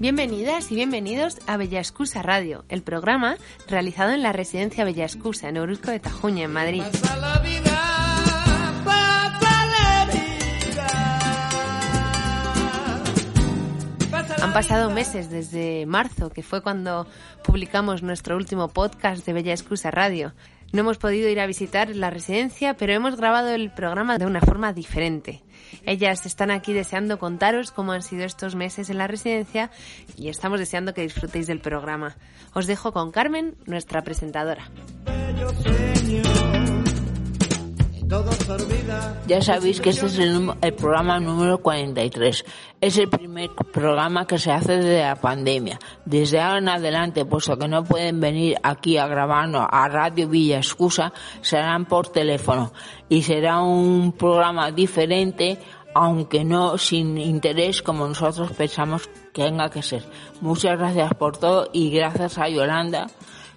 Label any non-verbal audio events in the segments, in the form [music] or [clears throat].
Bienvenidas y bienvenidos a Bella Excusa Radio, el programa realizado en la residencia Bella Excusa en Orozco de Tajuña, en Madrid. Han pasado meses desde marzo, que fue cuando publicamos nuestro último podcast de Bella Excusa Radio. No hemos podido ir a visitar la residencia, pero hemos grabado el programa de una forma diferente. Ellas están aquí deseando contaros cómo han sido estos meses en la residencia y estamos deseando que disfrutéis del programa. Os dejo con Carmen, nuestra presentadora. Ya sabéis que este es el, el, programa número 43. Es el primer programa que se hace desde la pandemia. Desde ahora en adelante, puesto que no pueden venir aquí a grabarnos a Radio Villa Excusa, serán por teléfono. Y será un programa diferente, aunque no sin interés como nosotros pensamos que tenga que ser. Muchas gracias por todo y gracias a Yolanda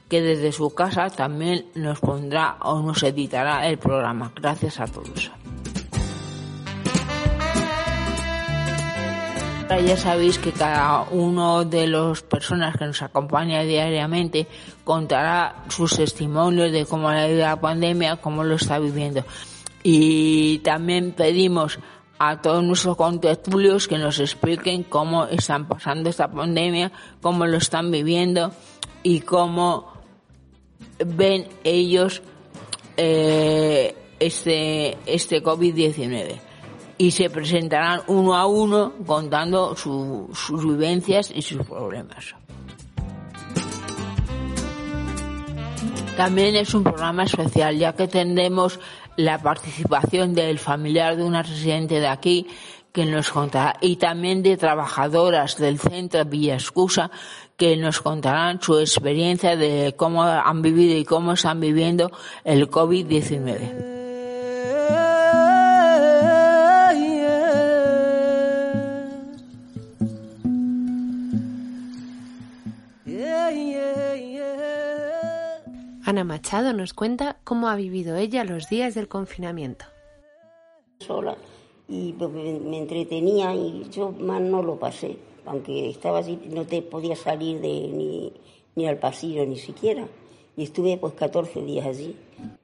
que desde su casa también nos pondrá o nos editará el programa. Gracias a todos. Ya sabéis que cada uno de las personas que nos acompaña diariamente contará sus testimonios de cómo ha ido la pandemia, cómo lo está viviendo. Y también pedimos a todos nuestros contertulios que nos expliquen cómo están pasando esta pandemia, cómo lo están viviendo y cómo ven ellos eh, este, este COVID-19 y se presentarán uno a uno contando su, sus vivencias y sus problemas. También es un programa especial ya que tendremos la participación del familiar de una residente de aquí que nos contará y también de trabajadoras del centro Villa Excusa que nos contarán su experiencia de cómo han vivido y cómo están viviendo el COVID-19. Ana Machado nos cuenta cómo ha vivido ella los días del confinamiento. Sola y me entretenía y yo más no lo pasé aunque estaba así, no te podía salir de, ni, ni al pasillo ni siquiera. Y estuve pues 14 días allí.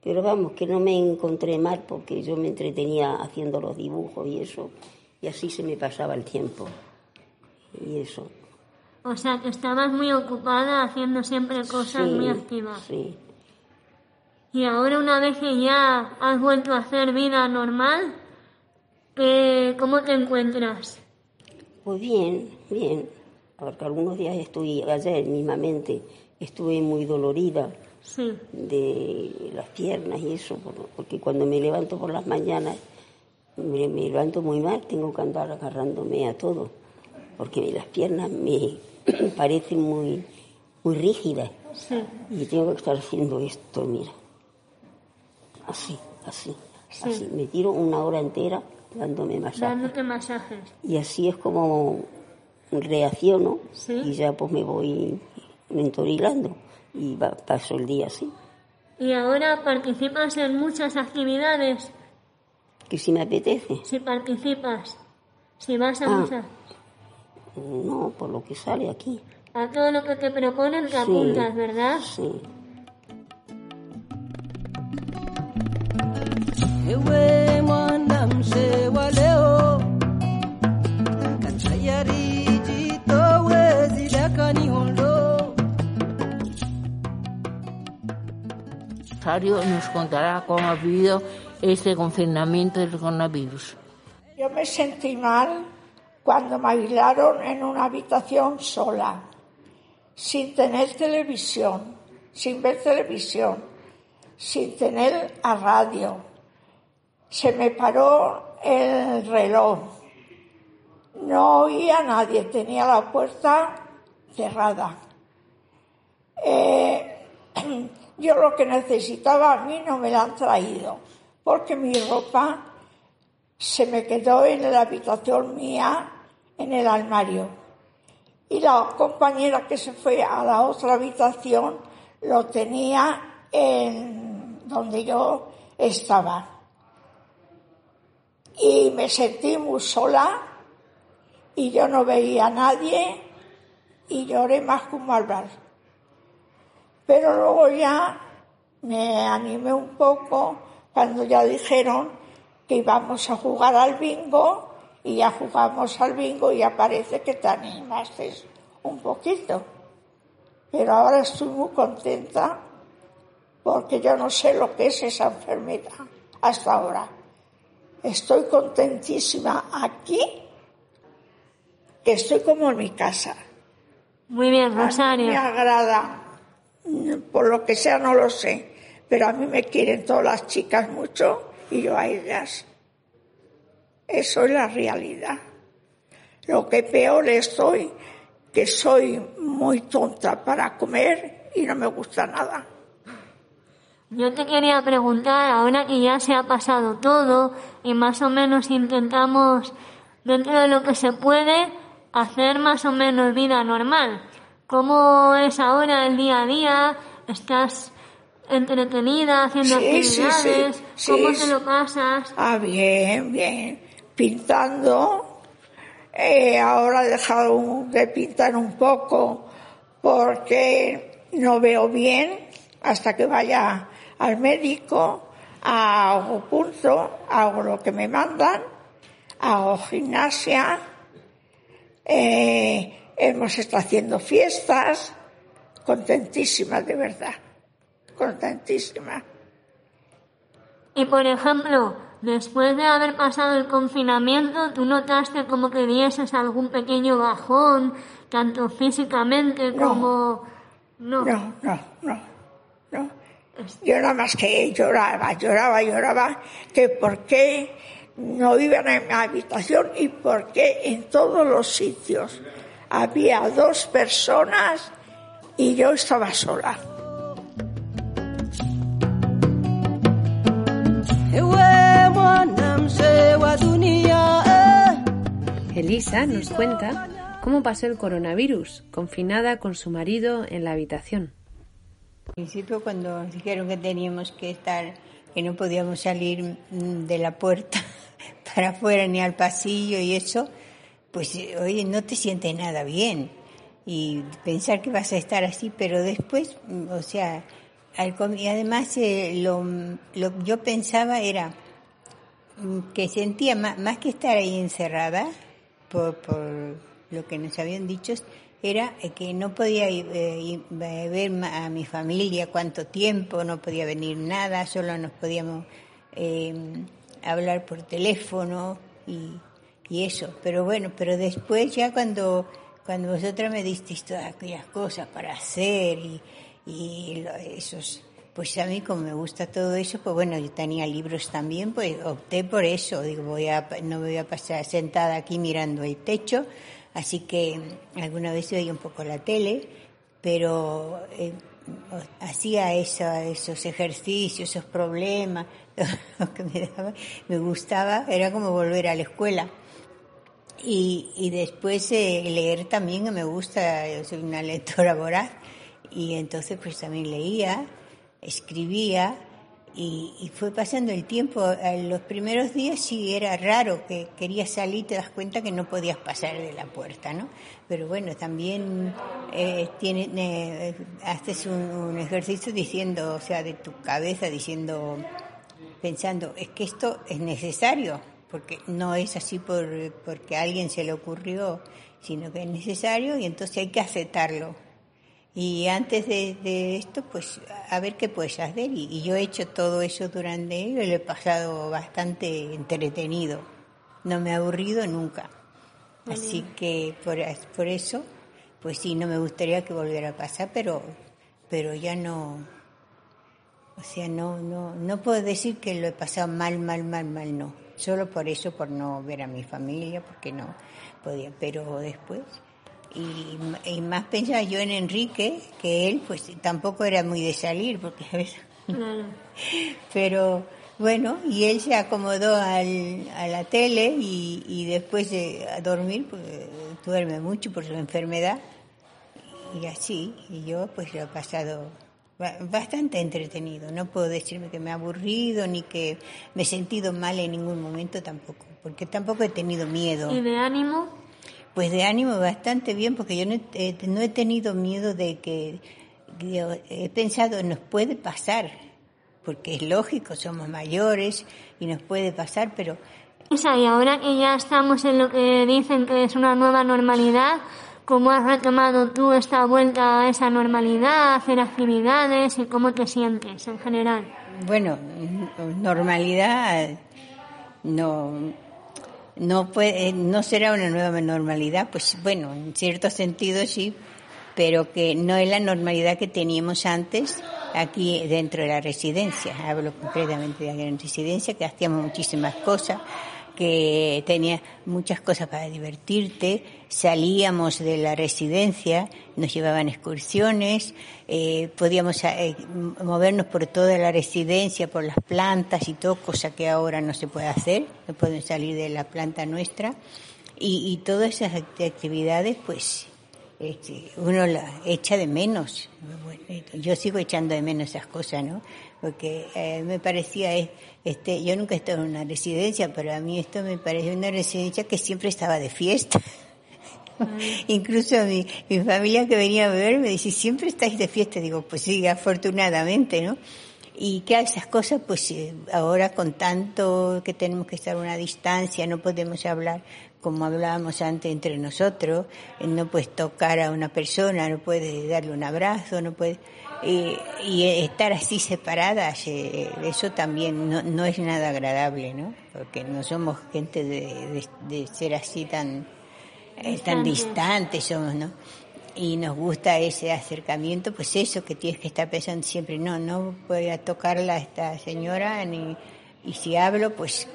Pero vamos, que no me encontré mal porque yo me entretenía haciendo los dibujos y eso. Y así se me pasaba el tiempo. Y eso. O sea, que estabas muy ocupada haciendo siempre cosas muy activas. Sí. Y ahora una vez que ya has vuelto a hacer vida normal, ¿cómo te encuentras? Pues bien, bien, porque algunos días estuve, ayer mismamente, estuve muy dolorida de las piernas y eso, porque cuando me levanto por las mañanas, me, levanto muy mal, tengo que andar agarrándome a todo, porque las piernas me [clears throat] parecen muy, muy rígidas. Y tengo que estar haciendo esto, mira, así, así, así, me tiro una hora entera dándome masajes. Dándote masajes. Y así es como reacciono y ya pues me voy mentorilando y paso el día así. ¿Y ahora participas en muchas actividades? Que si me apetece. Si participas, si vas a ah, No, por lo que sale aquí. A todo lo que te proponen te apuntas, ¿verdad? Sí. Nos contará cómo ha vivido este confinamiento del coronavirus. Yo me sentí mal cuando me aislaron en una habitación sola, sin tener televisión, sin ver televisión, sin tener a radio. Se me paró el reloj. No oía a nadie, tenía la puerta cerrada. Eh, [clears throat] yo lo que necesitaba a mí no me la han traído, porque mi ropa se me quedó en la habitación mía, en el armario. Y la compañera que se fue a la otra habitación lo tenía en donde yo estaba. Y me sentí muy sola y yo no veía a nadie y lloré más como hablar. Pero luego ya me animé un poco cuando ya dijeron que íbamos a jugar al bingo y ya jugamos al bingo y ya parece que te animaste un poquito. Pero ahora estoy muy contenta porque yo no sé lo que es esa enfermedad hasta ahora. Estoy contentísima aquí, que estoy como en mi casa. Muy bien, Rosario. Me agrada, por lo que sea no lo sé, pero a mí me quieren todas las chicas mucho y yo a ellas. Eso es la realidad. Lo que peor estoy, que soy muy tonta para comer y no me gusta nada. Yo te quería preguntar, ahora que ya se ha pasado todo y más o menos intentamos, dentro de lo que se puede, hacer más o menos vida normal. ¿Cómo es ahora el día a día? ¿Estás entretenida haciendo actividades? ¿Cómo te lo pasas? Ah, bien, bien. Pintando. Eh, ahora he dejado de pintar un poco porque no veo bien hasta que vaya al médico, hago punto, hago lo que me mandan, hago gimnasia, eh, hemos estado haciendo fiestas, contentísima de verdad, contentísima. Y por ejemplo, después de haber pasado el confinamiento, ¿tú notaste como que dieses algún pequeño bajón, tanto físicamente como... No, no, no, no. no. Yo nada más que lloraba, lloraba, lloraba, que por qué no iban en mi habitación y por qué en todos los sitios había dos personas y yo estaba sola. Elisa nos cuenta cómo pasó el coronavirus, confinada con su marido en la habitación. Al principio cuando dijeron que teníamos que estar, que no podíamos salir mm, de la puerta [laughs] para afuera ni al pasillo y eso, pues oye, no te sientes nada bien. Y pensar que vas a estar así, pero después, mm, o sea, y además eh, lo, lo, yo pensaba era mm, que sentía más, más que estar ahí encerrada, por, por lo que nos habían dicho, era que no podía eh, ver a mi familia cuánto tiempo, no podía venir nada, solo nos podíamos eh, hablar por teléfono y, y, eso. Pero bueno, pero después ya cuando, cuando vosotras me disteis todas aquellas cosas para hacer y, y esos, pues a mí como me gusta todo eso, pues bueno, yo tenía libros también, pues opté por eso. Digo, voy a, no me voy a pasar sentada aquí mirando el techo, Así que alguna vez veía un poco la tele, pero eh, hacía esos ejercicios, esos problemas, [laughs] lo que me, daba, me gustaba, era como volver a la escuela. Y, y después eh, leer también, me gusta, yo soy una lectora voraz, y entonces pues también leía, escribía, y, fue pasando el tiempo. En los primeros días sí era raro que querías salir y te das cuenta que no podías pasar de la puerta, ¿no? Pero bueno, también eh, tiene, eh, haces un, ejercicio diciendo, o sea, de tu cabeza, diciendo, pensando, es que esto es necesario, porque no es así por, porque a alguien se le ocurrió, sino que es necesario y entonces hay que aceptarlo y antes de, esto, pues a ver qué puedes hacer. Y, yo he hecho todo eso durante y lo he pasado bastante entretenido. No me he aburrido nunca. Así que por, por eso, pues sí, no me gustaría que volviera a pasar, pero, pero ya no, o sea, no, no, no puedo decir que lo he pasado mal, mal, mal, mal, no. Solo por eso, por no ver a mi familia, porque no podía. Pero después, y, más pensaba yo en Enrique, que él pues tampoco era muy de salir, porque a veces... [laughs] Pero bueno, y él se acomodó al, a la tele y, y después de a dormir, pues duerme mucho por su enfermedad. Y así, y yo pues lo he pasado bastante entretenido. No puedo decirme que me ha aburrido ni que me he sentido mal en ningún momento tampoco, porque tampoco he tenido miedo. ¿Y de ánimo? Pues de ánimo bastante bien, porque yo no he, no he tenido miedo de que, he pensado, nos puede pasar, porque es lógico, somos mayores y nos puede pasar, pero... O sea, y ahora que ya estamos en lo que dicen que es una nueva normalidad, ¿cómo has retomado tú esta vuelta a esa normalidad, hacer actividades y cómo te sientes en general? Bueno, normalidad no no puede no será una nueva normalidad, pues bueno, en cierto sentido sí, pero que no es la normalidad que teníamos antes aquí dentro de la residencia. Hablo concretamente de la residencia, que hacíamos muchísimas cosas, que tenía muchas cosas para divertirte, salíamos de la residencia, nos llevaban excursiones, eh, podíamos eh, movernos por toda la residencia, por las plantas y todo, cosa que ahora no se puede hacer, no pueden salir de la planta nuestra. Y, y todas esas actividades, pues, este, uno la echa de menos. Yo sigo echando de menos esas cosas, ¿no? Porque eh, me parecía, este, yo nunca he estado en una residencia, pero a mí esto me pareció una residencia que siempre estaba de fiesta. [laughs] Incluso mi, mi familia que venía a ver me dice, siempre estáis de fiesta. Digo, pues sí, afortunadamente, ¿no? Y que esas cosas, pues eh, ahora con tanto que tenemos que estar a una distancia, no podemos hablar como hablábamos antes entre nosotros, eh, no puedes tocar a una persona, no puedes darle un abrazo, no puedes... y estar así separadas, eh, eso también no, no, es nada agradable, ¿no? Porque no somos gente de, de, ser así tan, eh, tan distantes somos, ¿no? Y nos gusta ese acercamiento, pues eso que tienes que estar pensando siempre, no, no voy a tocarla a esta señora ni y si hablo, pues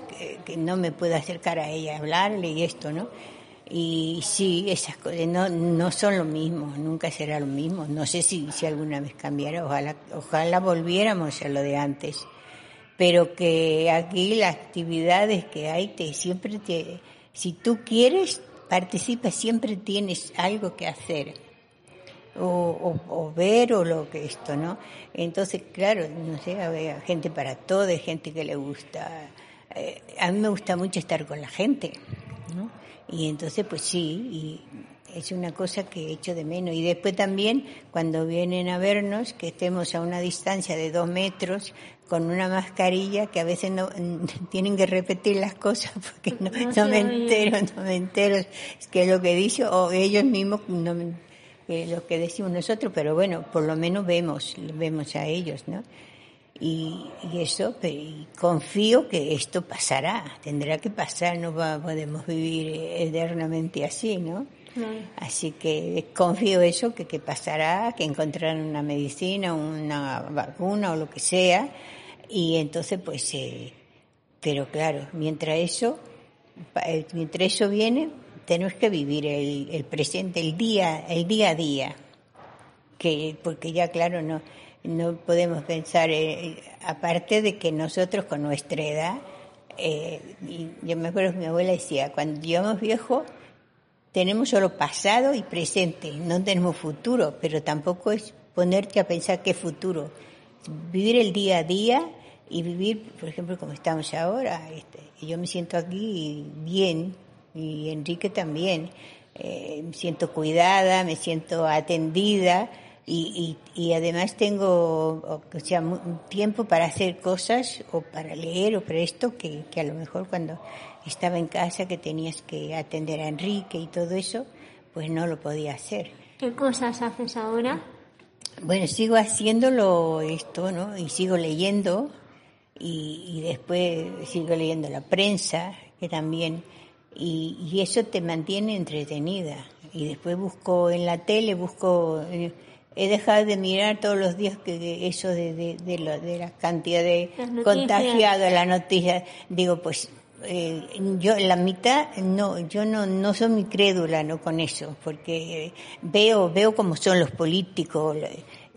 que, no me puedo acercar a ella hablarle y esto, ¿no? Y sí, esas cosas no, no son lo mismo, nunca será lo mismo. No sé si, si alguna vez cambiara, ojalá, ojalá volviéramos a lo de antes. Pero que aquí las actividades que hay, te, siempre te, si tú quieres, participa, siempre tienes algo que hacer o, o, ver o lo que esto, ¿no? Entonces, claro, no sé, había gente para todo, hay gente que le gusta. Eh, a mí me gusta mucho estar con la gente, ¿no? Y entonces, pues sí, y es una cosa que he hecho de menos. Y después también, cuando vienen a vernos, que estemos a una distancia de dos metros, con una mascarilla que a veces no [laughs] tienen que repetir las cosas [laughs] porque no, no me entero, no me entero es lo que dice o ellos mismos no me, lo que decimos nosotros, pero bueno, por lo menos vemos, vemos a ellos, ¿no? Y, y eso, pero, confío que esto pasará, tendrá que pasar, no va, podemos vivir eternamente así, ¿no? Así que confío eso, que, que pasará, que encontrarán una medicina, una vacuna o lo que sea, y entonces pues, eh, pero claro, mientras eso, eh, mientras eso viene, tenemos que vivir el, presente, el día, el día a día, que porque ya claro no no podemos pensar eh, aparte de que nosotros con nuestra edad, eh, yo me acuerdo que mi abuela decía cuando llegamos viejos tenemos solo pasado y presente, no tenemos futuro, pero tampoco es ponerte a pensar qué futuro, vivir el día a día y vivir, por ejemplo, como estamos ahora. Este, yo me siento aquí bien, y Enrique también. Eh, me siento cuidada, me siento atendida y, y, y además tengo o sea, tiempo para hacer cosas o para leer o para esto que, que a lo mejor cuando estaba en casa que tenías que atender a Enrique y todo eso, pues no lo podía hacer. ¿Qué cosas haces ahora? Bueno, sigo haciéndolo esto, ¿no? Y sigo leyendo y, y después sigo leyendo la prensa, que también y, y, eso te mantiene entretenida. Y después busco en la tele, busco, eh, he dejado de mirar todos los días que eso de, de, de, lo, de la cantidad de contagiados, la noticia, digo, pues eh, yo la mitad no yo no no soy muy crédula no con eso porque veo veo cómo son los políticos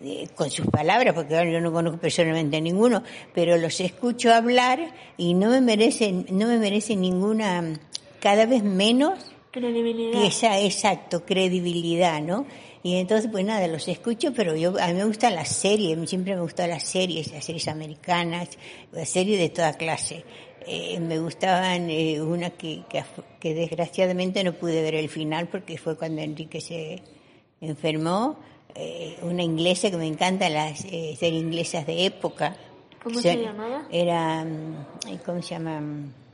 eh, con sus palabras porque yo no conozco personalmente a ninguno pero los escucho hablar y no me merecen no me merecen ninguna cada vez menos credibilidad. Esa, exacto, credibilidad, ¿no? Y entonces, pues nada, los escucho, pero yo, a mí me gustan las series, siempre me gustan las series, las series americanas, las series de toda clase. Eh, me gustaban eh, una que, que, que, desgraciadamente no pude ver el final porque fue cuando Enrique se enfermó, eh, una inglesa que me encanta, las eh, series inglesas de época. ¿Cómo se, llamaba? Era, mm, ¿cómo se llama?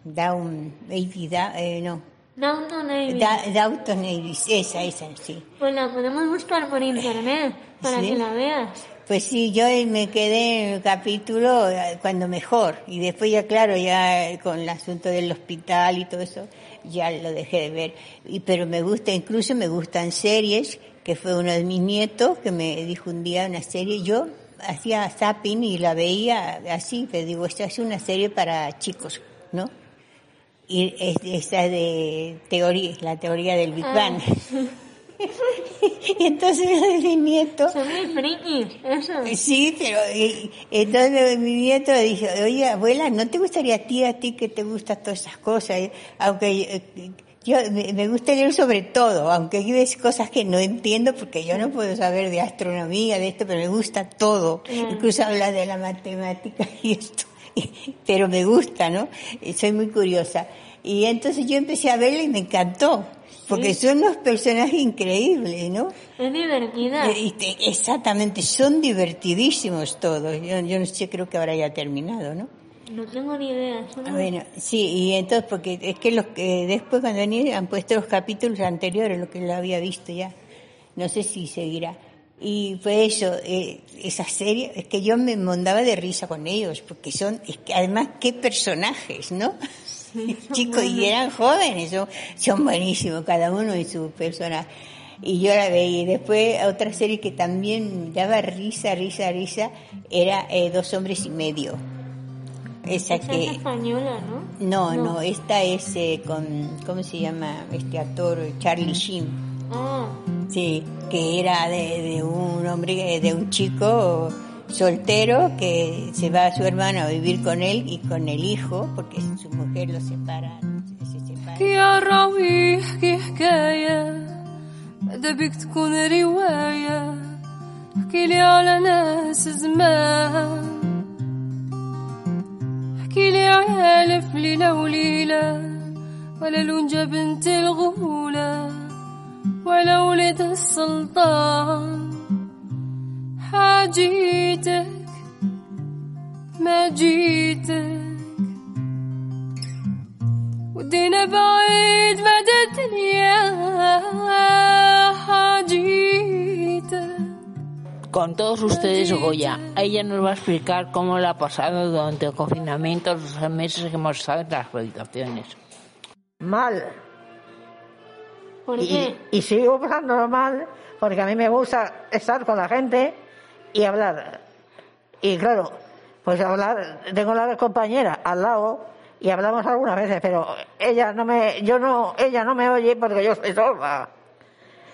Down, eh, no. Downton Abbey. Da, Downton Abbey, esa, esa, sí. Pues la podemos buscar por internet para ¿Sí? que la veas. Pues sí, yo me quedé en el capítulo eh, cuando mejor y después ya claro, ya con el asunto del hospital y todo eso, ya lo dejé de ver. Y, pero me gusta, incluso me gustan series, que fue uno de mis nietos que me dijo un día una serie, yo hacía zapping y la veía así, pero digo, esto es una serie para chicos, ¿no? Y es, esa de teoría, la teoría del Big Bang. [laughs] y entonces mi nieto... Son frikis, eso. Sí, pero y, entonces mi nieto dijo, oye abuela, ¿no te gustaría a ti, a ti que te gustan todas esas cosas? Aunque yo me, gusta leer sobre todo, aunque hay cosas que no entiendo porque yo no puedo saber de astronomía, de esto, pero me gusta todo. Incluso habla de la matemática [laughs] y esto. [laughs] Pero me gusta, ¿no? Soy muy curiosa. Y entonces yo empecé a verla y me encantó. Porque son unos personajes increíbles, ¿no? Es divertida. Exactamente, son divertidísimos todos. Yo, yo no sé, creo que ahora ya ha terminado, ¿no? No tengo ni idea. Son- Bueno, sí, y entonces, porque es que los que después cuando han han puesto los capítulos anteriores, lo que lo había visto ya. No sé si seguirá. Y pues eso, eh, esa serie, es que yo me mondaba de risa con ellos, porque son, es que además, qué personajes, ¿no? [laughs] Chicos, y eran jóvenes, son, son buenísimos, cada uno en su personaje. Y yo la veía. Y después otra serie que también daba risa, risa, risa, era eh, Dos hombres y medio. Esa Esa que... es española, ¿no? No, no, esta es eh, con, ¿cómo se llama este actor? Charlie Sheen. Ah, Sí, que era de, de un hombre, de un chico soltero que se va a su hermano a vivir con él y con el hijo, porque su mujer lo separa, se separa. يا راوي احكي حكاية بعدا بيك تكون رواية احكي لي على ناس زمان احكي لي على في ليلة وليلة ولا لونجا بنت الغولة ولا ولد السلطان حاجيتك ما جيتك ودينا بعيد مدى الدنيا حاجيتك Con todos ustedes, Goya, ella nos va a explicar cómo la ha pasado durante el confinamiento, los meses que hemos estado en las habitaciones. Mal. ¿por Y, qué? y sigo pasándolo mal porque a mí me gusta estar con la gente y hablar. Y claro, pues hablar, tengo la compañera al lado y hablamos algunas veces, pero ella no me, yo no, ella no me oye porque yo estoy sorda.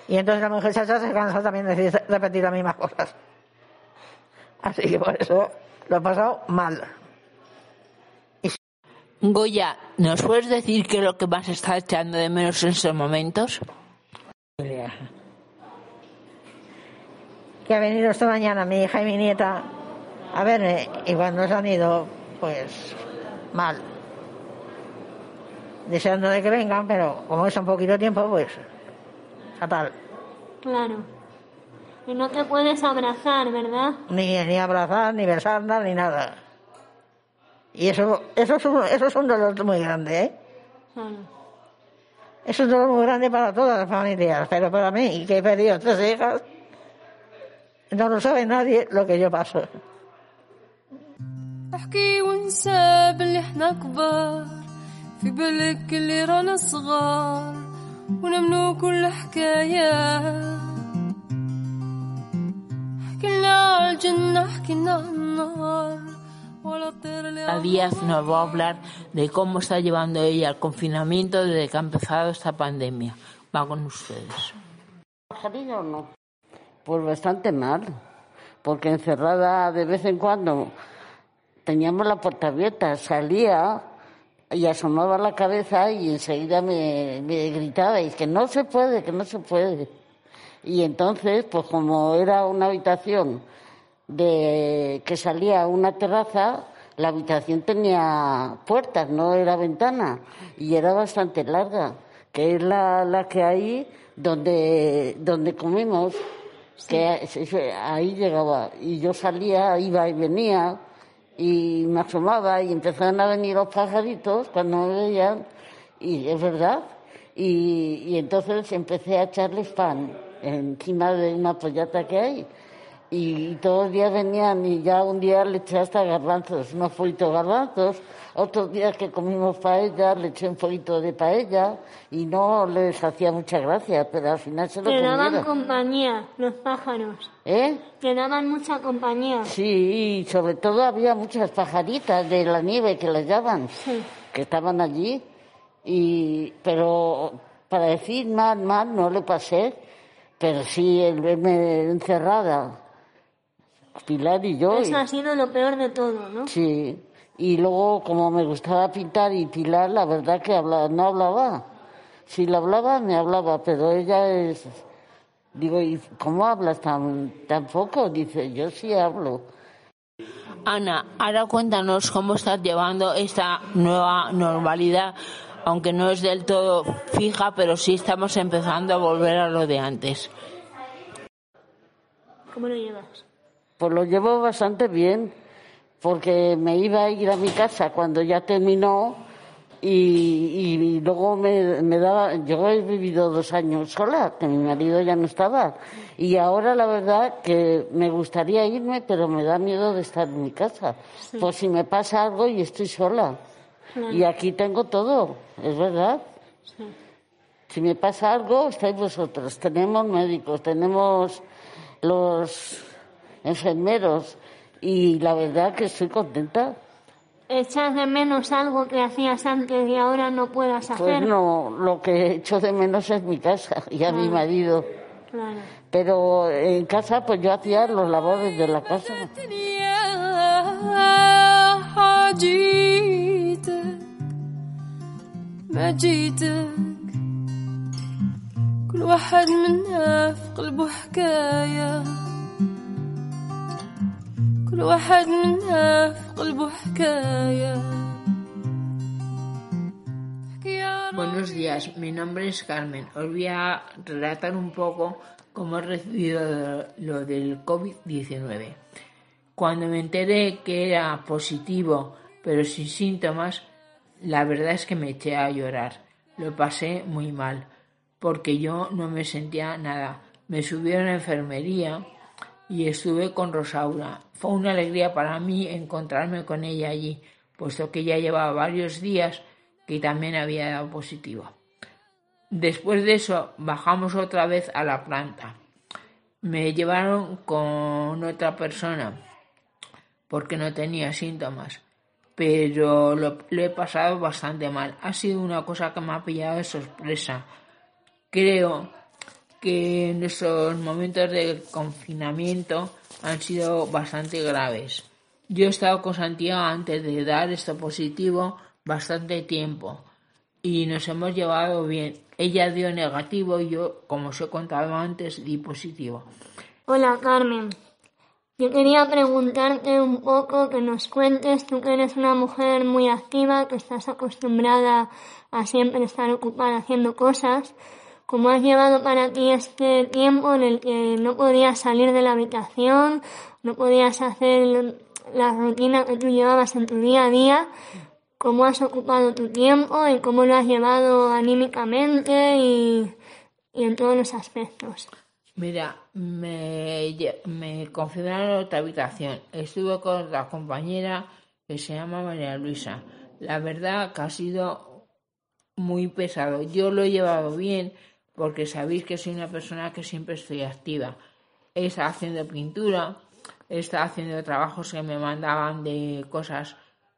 Y entonces la muchacha se cansa también de repetir las mismas cosas. Así que por eso lo he pasado mal. Goya, ¿nos puedes decir qué es lo que más está echando de menos en estos momentos? que ha venido esta mañana mi hija y mi nieta a verme y cuando se han ido, pues mal. Deseando de que vengan, pero como es un poquito tiempo, pues fatal. Claro. Y no te puedes abrazar, ¿verdad? Ni, ni abrazar, ni besarla, ni nada. Y eso, eso, es un, eso es un dolor muy grande, ¿eh? Claro. Es un dolor muy grande para todas las familias, pero para mí, que he perdido tres hijas, no lo sabe nadie lo que yo paso. احكي ونسى باللي احنا كبار في بالك اللي رانا صغار ونمنو كل حكاية حكينا على الجنة حكينا على Díaz nos va a hablar de cómo está llevando ella el confinamiento desde que ha empezado esta pandemia. Va con ustedes. o no? Pues bastante mal, porque encerrada de vez en cuando teníamos la puerta abierta, salía y asomaba la cabeza y enseguida me, me gritaba, y que no se puede, que no se puede. Y entonces, pues como era una habitación de que salía a una terraza, la habitación tenía puertas, no era ventana, y era bastante larga, que es la, la que hay donde, donde comimos, que ahí llegaba. Y yo salía, iba y venía, y me asomaba, y empezaron a venir los pajaritos cuando me veían, y es verdad. Y, y entonces empecé a echarles pan encima de una pollata que hay y todos los días venían y ya un día le eché hasta garbanzos, unos follitos garbanzos, otros días que comimos paella le eché un poquito de paella y no les hacía mucha gracia, pero al final se lo Te comieron. daban compañía, los pájaros. ¿Eh? Te daban mucha compañía. Sí, y sobre todo había muchas pajaritas de la nieve que les llaman, Sí. que estaban allí, y, pero para decir mal, mal no le pasé, pero sí el verme encerrada, Pilar y yo. Eso y- ha sido lo peor de todo, ¿no? Sí, y luego como me gustaba pintar y Pilar, la verdad que habla- no hablaba. Si le hablaba, me hablaba, pero ella es... Digo, ¿y cómo hablas tan, tan poco? Dice, yo sí hablo. Ana, ahora cuéntanos cómo estás llevando esta nueva normalidad, aunque no es del todo fija, pero sí estamos empezando a volver a lo de antes. ¿Cómo lo llevas? Pues lo llevo bastante bien, porque me iba a ir a mi casa cuando ya terminó y, y luego me, me daba, yo he vivido dos años sola, que mi marido ya no estaba. Y ahora la verdad que me gustaría irme, pero me da miedo de estar en mi casa. Por si me pasa algo y estoy sola. Y aquí tengo todo, es verdad. Si me pasa algo, estáis vosotros. Tenemos médicos, tenemos los enfermeros y la verdad que estoy contenta. ¿Echas de menos algo que hacías antes y ahora no puedas hacer? Pues no, lo que echo de menos es mi casa [laughs] y a mi marido. Claro. Pero en casa pues yo hacía los labores de la casa. كل واحد منا في قلبه حكاية كل واحد منا في قلبه حكاية حكاية Buenos días, mi nombre es Carmen. Os voy a relatar un poco cómo he recibido lo del COVID-19. Cuando me enteré que era positivo pero sin síntomas, la verdad es que me eché a llorar. Lo pasé muy mal porque yo no me sentía nada. Me subieron a enfermería y estuve con Rosaura. Fue una alegría para mí encontrarme con ella allí, puesto que ya llevaba varios días que también había dado positivo. Después de eso bajamos otra vez a la planta. Me llevaron con otra persona porque no tenía síntomas, pero lo, lo he pasado bastante mal. Ha sido una cosa que me ha pillado de sorpresa. Creo que nuestros momentos de confinamiento han sido bastante graves. Yo he estado con Santiago antes de dar esto positivo bastante tiempo y nos hemos llevado bien. Ella dio negativo y yo, como os he contado antes, di positivo. Hola Carmen. Yo quería preguntarte un poco que nos cuentes, tú que eres una mujer muy activa, que estás acostumbrada a siempre estar ocupada haciendo cosas, ¿cómo has llevado para ti este tiempo en el que no podías salir de la habitación, no podías hacer la rutina que tú llevabas en tu día a día? ¿Cómo has ocupado tu tiempo y cómo lo has llevado anímicamente y, y en todos los aspectos? Mira, me, me confinaron en otra habitación. Estuve con otra compañera que se llama María Luisa. La verdad que ha sido muy pesado. Yo lo he llevado bien porque sabéis que soy una persona que siempre estoy activa. Estado haciendo pintura, estado haciendo trabajos que me mandaban de cosas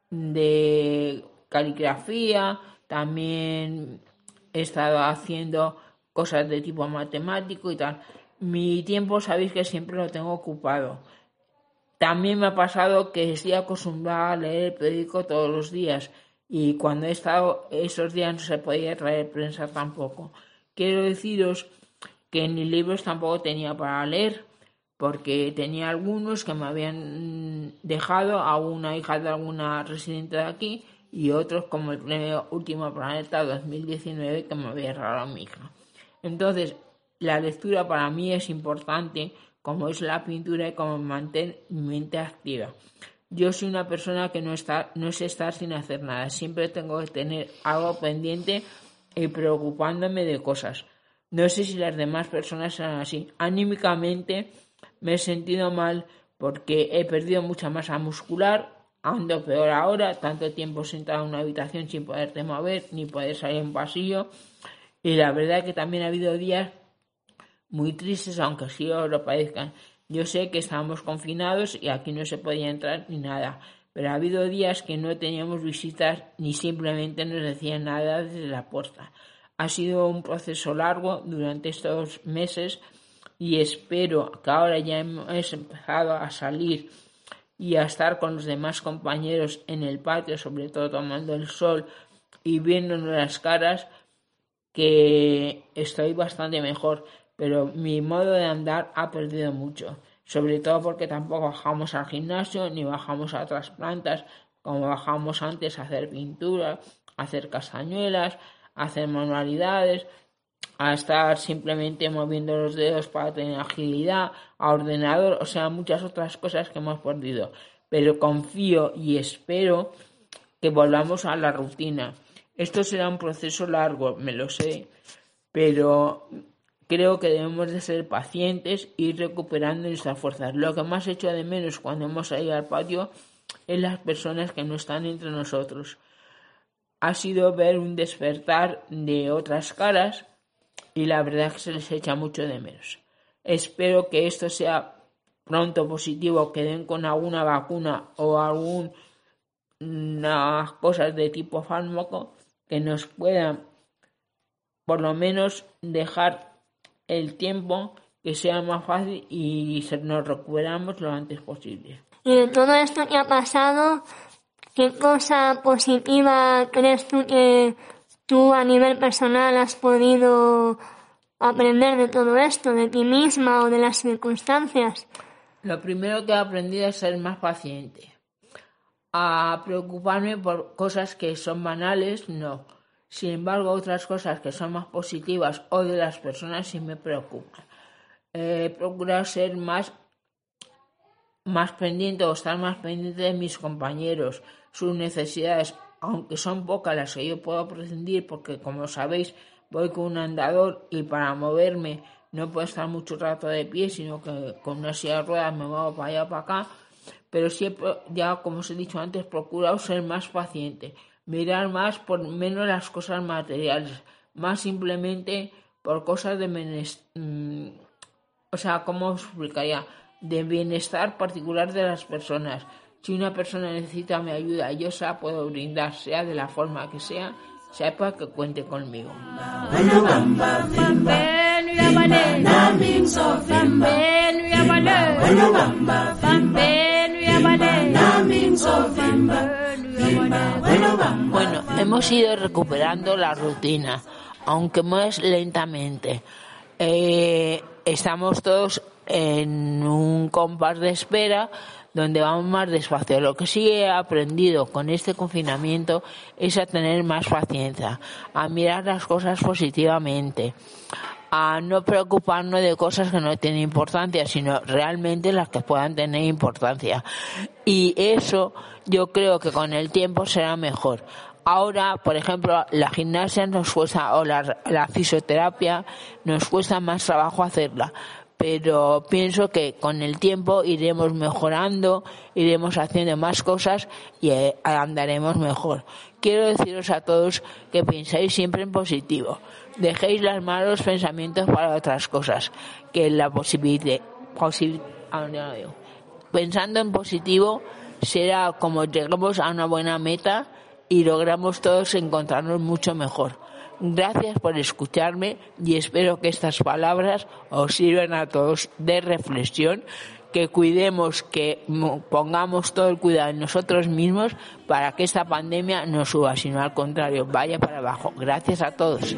de caligrafía, también he estado haciendo cosas de tipo matemático y tal. Mi tiempo sabéis que siempre lo tengo ocupado. También me ha pasado que estoy acostumbrada a leer el periódico todos los días y cuando he estado esos días no se podía traer prensa tampoco. Quiero deciros que ni libros tampoco tenía para leer, porque tenía algunos que me habían dejado a una hija de alguna residente de aquí y otros como el premio Último Planeta 2019 que me había regalado mi hija. Entonces, la lectura para mí es importante, como es la pintura y como mantener mi mente activa. Yo soy una persona que no, está, no es estar sin hacer nada, siempre tengo que tener algo pendiente y preocupándome de cosas. No sé si las demás personas son así. Anímicamente me he sentido mal porque he perdido mucha masa muscular, ando peor ahora, tanto tiempo sentado en una habitación sin poderte mover ni poder salir en un pasillo. Y la verdad que también ha habido días muy tristes, aunque sí os lo parezcan. Yo sé que estábamos confinados y aquí no se podía entrar ni nada, pero ha habido días que no teníamos visitas ni simplemente nos decían nada desde la puerta. Ha sido un proceso largo durante estos meses y espero que ahora ya hemos empezado a salir y a estar con los demás compañeros en el patio, sobre todo tomando el sol y viéndonos las caras, que estoy bastante mejor, pero mi modo de andar ha perdido mucho, sobre todo porque tampoco bajamos al gimnasio ni bajamos a otras plantas como bajamos antes a hacer pintura, a hacer castañuelas, a hacer manualidades, a estar simplemente moviendo los dedos para tener agilidad, a ordenador, o sea, muchas otras cosas que hemos perdido. Pero confío y espero que volvamos a la rutina. Esto será un proceso largo, me lo sé, pero creo que debemos de ser pacientes y recuperando nuestras fuerzas. Lo que más hecho de menos cuando hemos salido al patio es las personas que no están entre nosotros. Ha sido ver un despertar de otras caras y la verdad es que se les echa mucho de menos. Espero que esto sea pronto positivo, que den con alguna vacuna o algunas cosas de tipo fármaco que nos puedan por lo menos dejar el tiempo que sea más fácil y nos recuperamos lo antes posible. Y de todo esto que ha pasado, ¿qué cosa positiva crees tú que tú a nivel personal has podido aprender de todo esto, de ti misma o de las circunstancias? Lo primero que he aprendido es ser más paciente. A preocuparme por cosas que son banales, no. Sin embargo, otras cosas que son más positivas o de las personas sí me preocupan. Eh, procurar ser más, más pendiente o estar más pendiente de mis compañeros, sus necesidades, aunque son pocas las que yo puedo prescindir, porque como sabéis, voy con un andador y para moverme no puedo estar mucho rato de pie, sino que con una silla de ruedas me muevo para allá para acá. Pero siempre, ya como os he dicho antes, procuro ser más paciente, mirar más por menos las cosas materiales, más simplemente por cosas de mm, o sea, ¿cómo os explicaría? De bienestar particular de las personas. Si una persona necesita mi ayuda, yo se la puedo brindar, sea de la forma que sea, sepa que cuente conmigo. Bueno, hemos ido recuperando la rutina, aunque más lentamente. Eh, estamos todos en un compás de espera donde vamos más despacio. Lo que sí he aprendido con este confinamiento es a tener más paciencia, a mirar las cosas positivamente, a no preocuparnos de cosas que no tienen importancia, sino realmente las que puedan tener importancia. Y eso yo creo que con el tiempo será mejor. Ahora, por ejemplo, la gimnasia nos cuesta, o la, fisioterapia, nos cuesta más trabajo hacerla pero pienso que con el tiempo iremos mejorando, iremos haciendo más cosas y eh, andaremos mejor. Quiero deciros a todos que pensáis siempre en positivo. Dejéis los malos pensamientos para otras cosas, que la posibilidad, ah, pensando en positivo será como lleguemos a una buena meta y logramos todos encontrarnos mucho mejor. Gracias por escucharme y espero que estas palabras os sirvan a todos de reflexión que cuidemos, que pongamos todo el cuidado en nosotros mismos para que esta pandemia no suba, sino al contrario, vaya para abajo. Gracias a todos.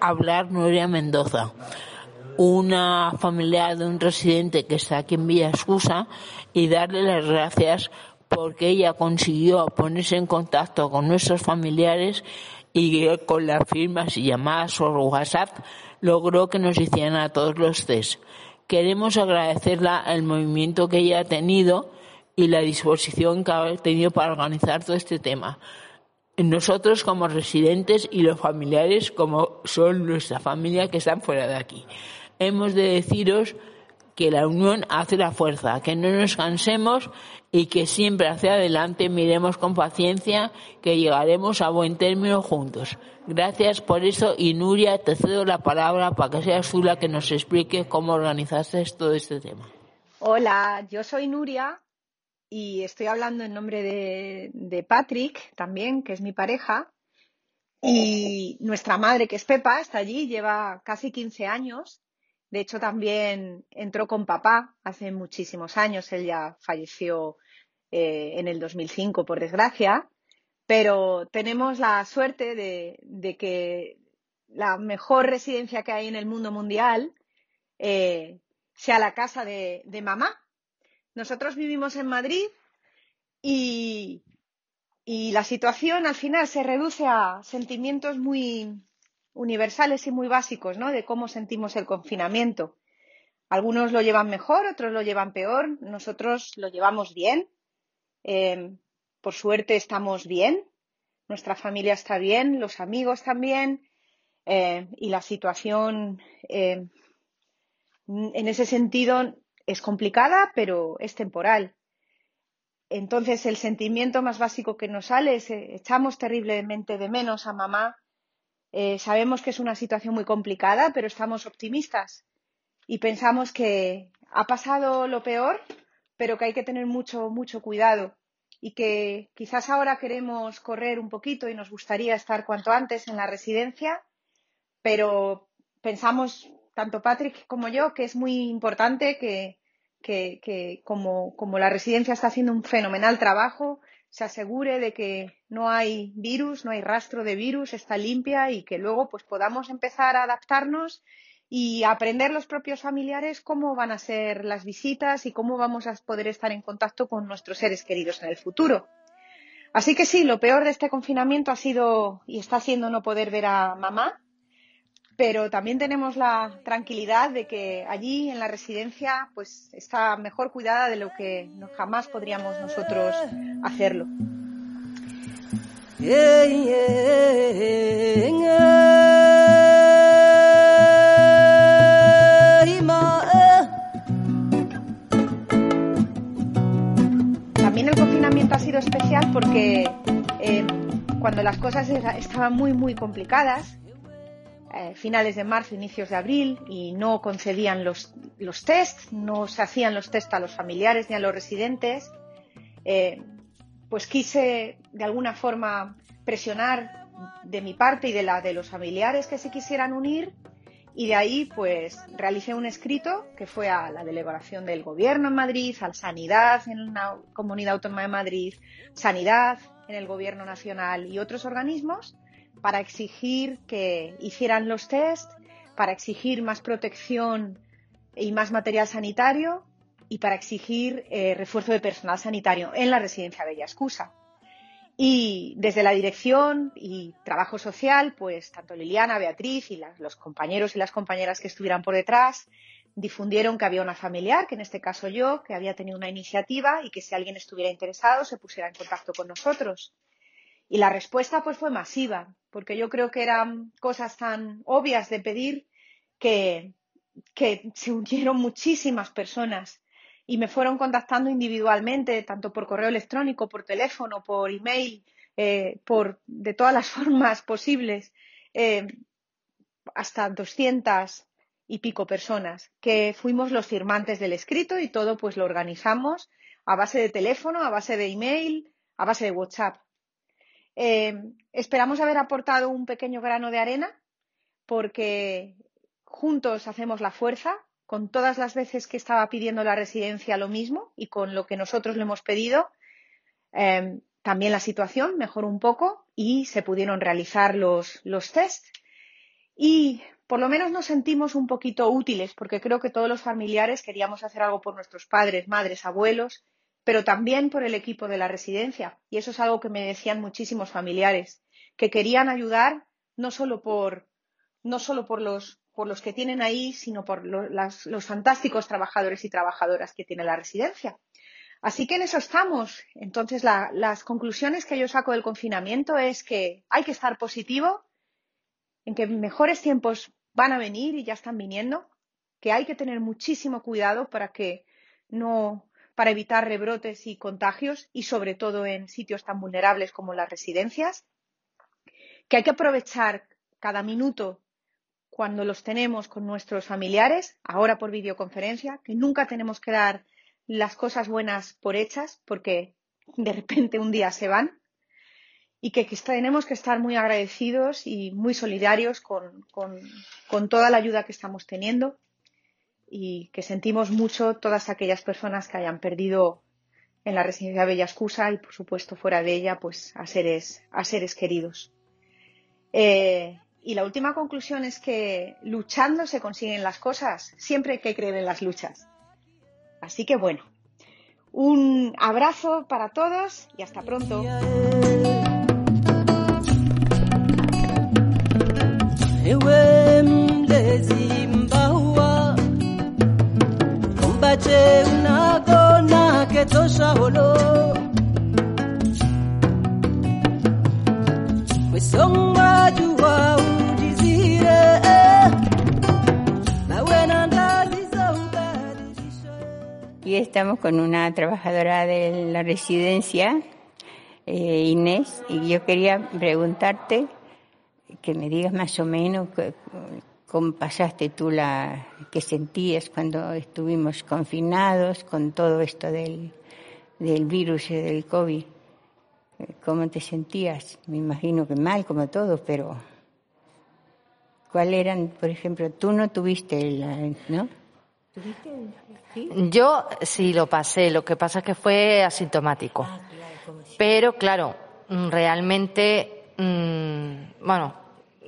Hablar Nuria Mendoza, una familiar de un residente que está aquí en Villa Escusa y darle las gracias porque ella consiguió ponerse en contacto con nuestros familiares y con las firmas y llamadas por WhatsApp logró que nos hicieran a todos los test. Queremos agradecerla el movimiento que ella ha tenido y la disposición que ha tenido para organizar todo este tema. Nosotros como residentes y los familiares como son nuestra familia que están fuera de aquí. Hemos de deciros que la unión hace la fuerza, que no nos cansemos y que siempre hacia adelante miremos con paciencia que llegaremos a buen término juntos. Gracias por eso y Nuria, te cedo la palabra para que seas tú la que nos explique cómo organizaste todo este tema. Hola, yo soy Nuria y estoy hablando en nombre de, de Patrick también, que es mi pareja. Y nuestra madre, que es Pepa, está allí, lleva casi 15 años de hecho, también entró con papá hace muchísimos años. Él ya falleció eh, en el 2005, por desgracia. Pero tenemos la suerte de, que la mejor residencia que hay en el mundo mundial eh, sea la casa de, mamá. Nosotros vivimos en Madrid y, y la situación al final se reduce a sentimientos muy, universales y muy básicos, ¿no? De cómo sentimos el confinamiento. Algunos lo llevan mejor, otros lo llevan peor. Nosotros lo llevamos bien. Eh, por suerte estamos bien. Nuestra familia está bien, los amigos también. Eh, y la situación eh, en ese sentido es complicada, pero es temporal. Entonces, el sentimiento más básico que nos sale es echamos terriblemente de menos a mamá eh, sabemos que es una situación muy complicada, pero estamos optimistas. Y pensamos que ha pasado lo peor, pero que hay que tener mucho, mucho cuidado. Y que quizás ahora queremos correr un poquito y nos gustaría estar cuanto antes en la residencia, pero pensamos, tanto Patrick como yo, que es muy importante que, que, como, como la residencia está haciendo un fenomenal trabajo, se asegure de que no hay virus, no hay rastro de virus, está limpia y que luego pues podamos empezar a adaptarnos y aprender los propios familiares cómo van a ser las visitas y cómo vamos a poder estar en contacto con nuestros seres queridos en el futuro. Así que sí, lo peor de este confinamiento ha sido y está siendo no poder ver a mamá, pero también tenemos la tranquilidad de que allí en la residencia pues está mejor cuidada de lo que jamás podríamos nosotros hacerlo. También el confinamiento ha sido especial porque eh, cuando las cosas estaban muy muy complicadas eh, finales de marzo, inicios de abril y no concedían los, los test, no se hacían los test a los familiares ni a los residentes, eh, pues quise de alguna forma presionar de mi parte y de la de los familiares que se quisieran unir y de ahí pues realicé un escrito que fue a la delegación del gobierno en Madrid, al Sanidad en la Comunidad Autónoma de Madrid, Sanidad en el Gobierno Nacional y otros organismos para exigir que hicieran los test, para exigir más protección y más material sanitario y para exigir eh, refuerzo de personal sanitario en la residencia Bella Excusa. Y desde la dirección y trabajo social, pues tanto Liliana, Beatriz y los compañeros y las compañeras que estuvieran por detrás difundieron que había una familiar, que en este caso yo, que había tenido una iniciativa y que si alguien estuviera interesado se pusiera en contacto con nosotros. Y la respuesta pues fue masiva, porque yo creo que eran cosas tan obvias de pedir que, se unieron muchísimas personas y me fueron contactando individualmente, tanto por correo electrónico, por teléfono, por email, eh, por, de todas las [laughs] formas posibles, eh, hasta 200 y pico personas, que fuimos los firmantes del escrito y todo pues lo organizamos a base de teléfono, a base de email, a base de WhatsApp. Eh, esperamos haber aportado un pequeño grano de arena porque juntos hacemos la fuerza, con todas las veces que estaba pidiendo la residencia lo mismo y con lo que nosotros le hemos pedido, eh, también la situación mejoró un poco y se pudieron realizar los, los test. Y por lo menos nos sentimos un poquito útiles, porque creo que todos los familiares queríamos hacer algo por nuestros padres, madres, abuelos, pero también por el equipo de la residencia. Y eso es algo que me decían muchísimos familiares, que querían ayudar no solo por, no solo por los, por los que tienen ahí, sino por las, los fantásticos trabajadores y trabajadoras que tiene la residencia. Así que en eso estamos. Entonces, la, las conclusiones que yo saco del confinamiento es que hay que estar positivo, en que mejores tiempos van a venir y ya están viniendo, que hay que tener muchísimo cuidado para que no, para evitar rebrotes y contagios y sobre todo en sitios tan vulnerables como las residencias, que hay que aprovechar cada minuto cuando los tenemos con nuestros familiares, ahora por videoconferencia, que nunca tenemos que dar las cosas buenas por hechas porque de repente un día se van y que, tenemos que estar muy agradecidos y muy solidarios con, con, con, toda la ayuda que estamos teniendo y que sentimos mucho todas aquellas personas que hayan perdido en la residencia Bella Excusa y por supuesto fuera de ella pues a seres, a seres queridos. Eh, y la última conclusión es que luchando se consiguen las cosas. Siempre hay que creer en las luchas. Así que bueno, un abrazo para todos y hasta pronto. Y estamos con una trabajadora de la residencia, eh, Inés, y yo quería preguntarte que me digas más o menos cómo pasaste tú la, qué sentías cuando estuvimos confinados con todo esto del, del virus y del COVID. ¿Cómo te sentías? Me imagino que mal, como todos, pero ¿cuál eran, por ejemplo, tú no tuviste el, ¿no? Yo sí lo pasé, lo que pasa es que fue asintomático. Ah, pero claro, mm, realmente, mmm, bueno,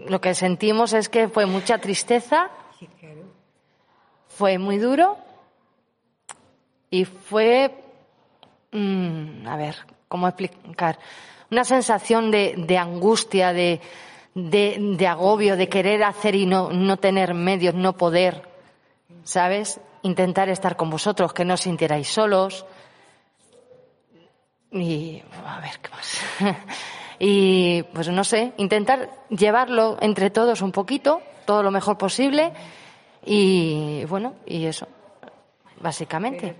lo que sentimos es que fue mucha tristeza, fue muy duro y fue, mmm, a ver, ¿cómo explicar? Una sensación de, de angustia, de, de, de, agobio, de querer hacer y no, no tener medios, no poder, ¿sabes? Intentar estar con vosotros, que no os sintierais solos. Y, a ver, ¿qué más? [laughs] y pues no sé, intentar llevarlo entre todos un poquito, todo lo mejor posible y bueno, y eso, básicamente.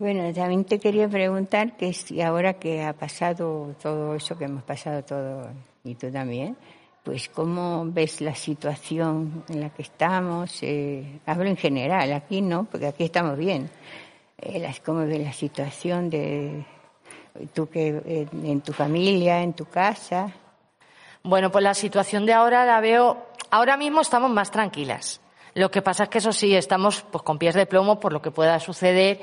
Bueno, también te quería preguntar que si ahora que ha pasado todo eso que hemos pasado todo y tú también, pues cómo ves la situación en la que estamos, eh, hablo en general, aquí no, porque aquí estamos bien, eh, cómo ves la situación de tú que en tu familia, en tu casa. Bueno, pues la situación de ahora la veo, ahora mismo estamos más tranquilas. Lo que pasa es que eso sí, estamos pues con pies de plomo por lo que pueda suceder,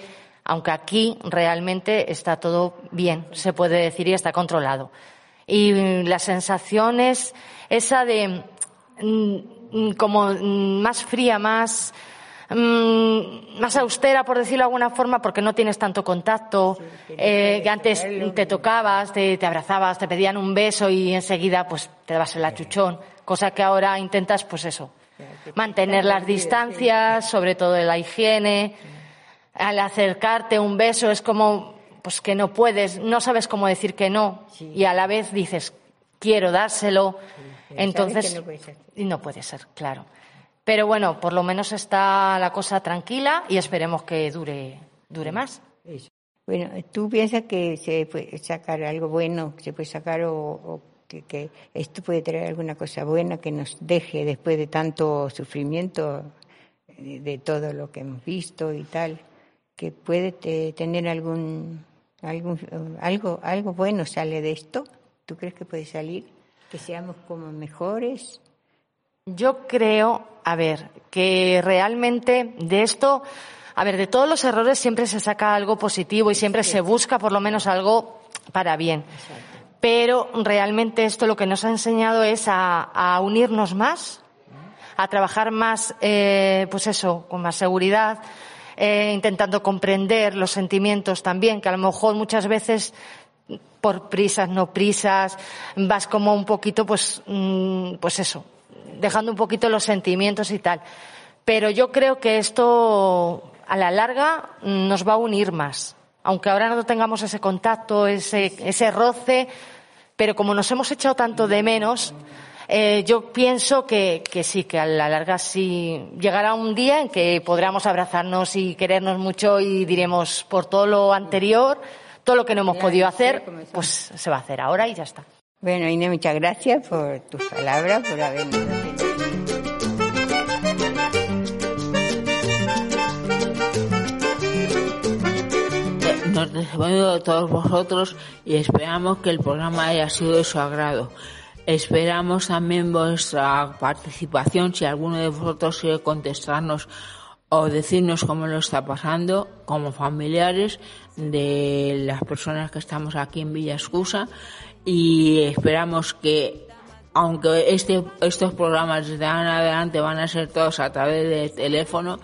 aunque aquí realmente está todo bien, se puede decir, y está controlado. Y la sensación es esa de mm, como mm, más fría, más Mm, más austera, por decirlo de alguna forma, porque no tienes tanto contacto, eh, que antes te tocabas, te, abrazabas, te pedían un beso y enseguida pues te dabas el achuchón, cosa que ahora intentas pues eso, mantener las distancias, sobre todo de la higiene, al acercarte un beso es como pues que no puedes, no sabes cómo decir que no y a la vez dices quiero dárselo, entonces y no puede ser, claro. Pero bueno, por lo menos está la cosa tranquila y esperemos que dure, dure más. Bueno, ¿tú piensas que se puede sacar algo bueno, que se puede sacar o, que, esto puede traer alguna cosa buena que nos deje después de tanto sufrimiento de, todo lo que hemos visto y tal? Que puede tener algún, algún algo algo bueno sale de esto. ¿Tú crees que puede salir? Que seamos como mejores. Yo creo, a ver, que realmente de esto a ver, de todos los errores siempre se saca algo positivo y siempre se busca por lo menos algo para bien. Pero realmente esto lo que nos ha enseñado es a, unirnos más, a trabajar más, eh, pues eso, con más seguridad, eh, intentando comprender los sentimientos también, que a lo mejor muchas veces por prisas, no prisas, vas como un poquito, pues, mm, pues eso, dejando un poquito los sentimientos y tal. Pero yo creo que esto a la larga nos va a unir más. Aunque ahora no tengamos ese contacto, ese, ese roce, pero como nos hemos echado tanto de menos, eh, yo pienso que, que, sí, que a la larga sí llegará un día en que podremos abrazarnos y querernos mucho y diremos por todo lo anterior, todo lo que no hemos podido hacer, pues se va a hacer ahora y ya está. Bueno, Inés, muchas gracias por tus palabras, por habernos Nos despedimos de todos vosotros y esperamos que el programa haya sido de su agrado. Esperamos también vuestra participación si alguno de vosotros quiere contestarnos o decirnos cómo lo está pasando como familiares de las personas que estamos aquí en Villa Escusa y esperamos que aunque este, estos programas de ahora en adelante van a ser todos a través de teléfono,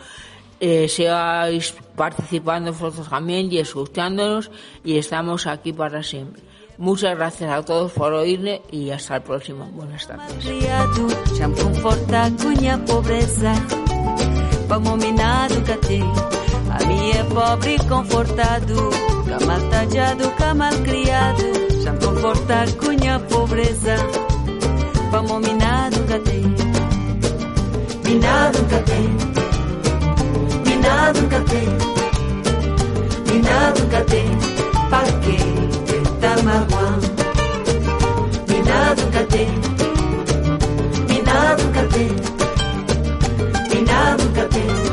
eh, sigáis participando vosotros también y escuchándonos y estamos aquí para siempre. Muchas gracias a todos por oírme y hasta el próximo. Buenas tardes. A pobre para nada nunca tem, e nada nunca tem, e nada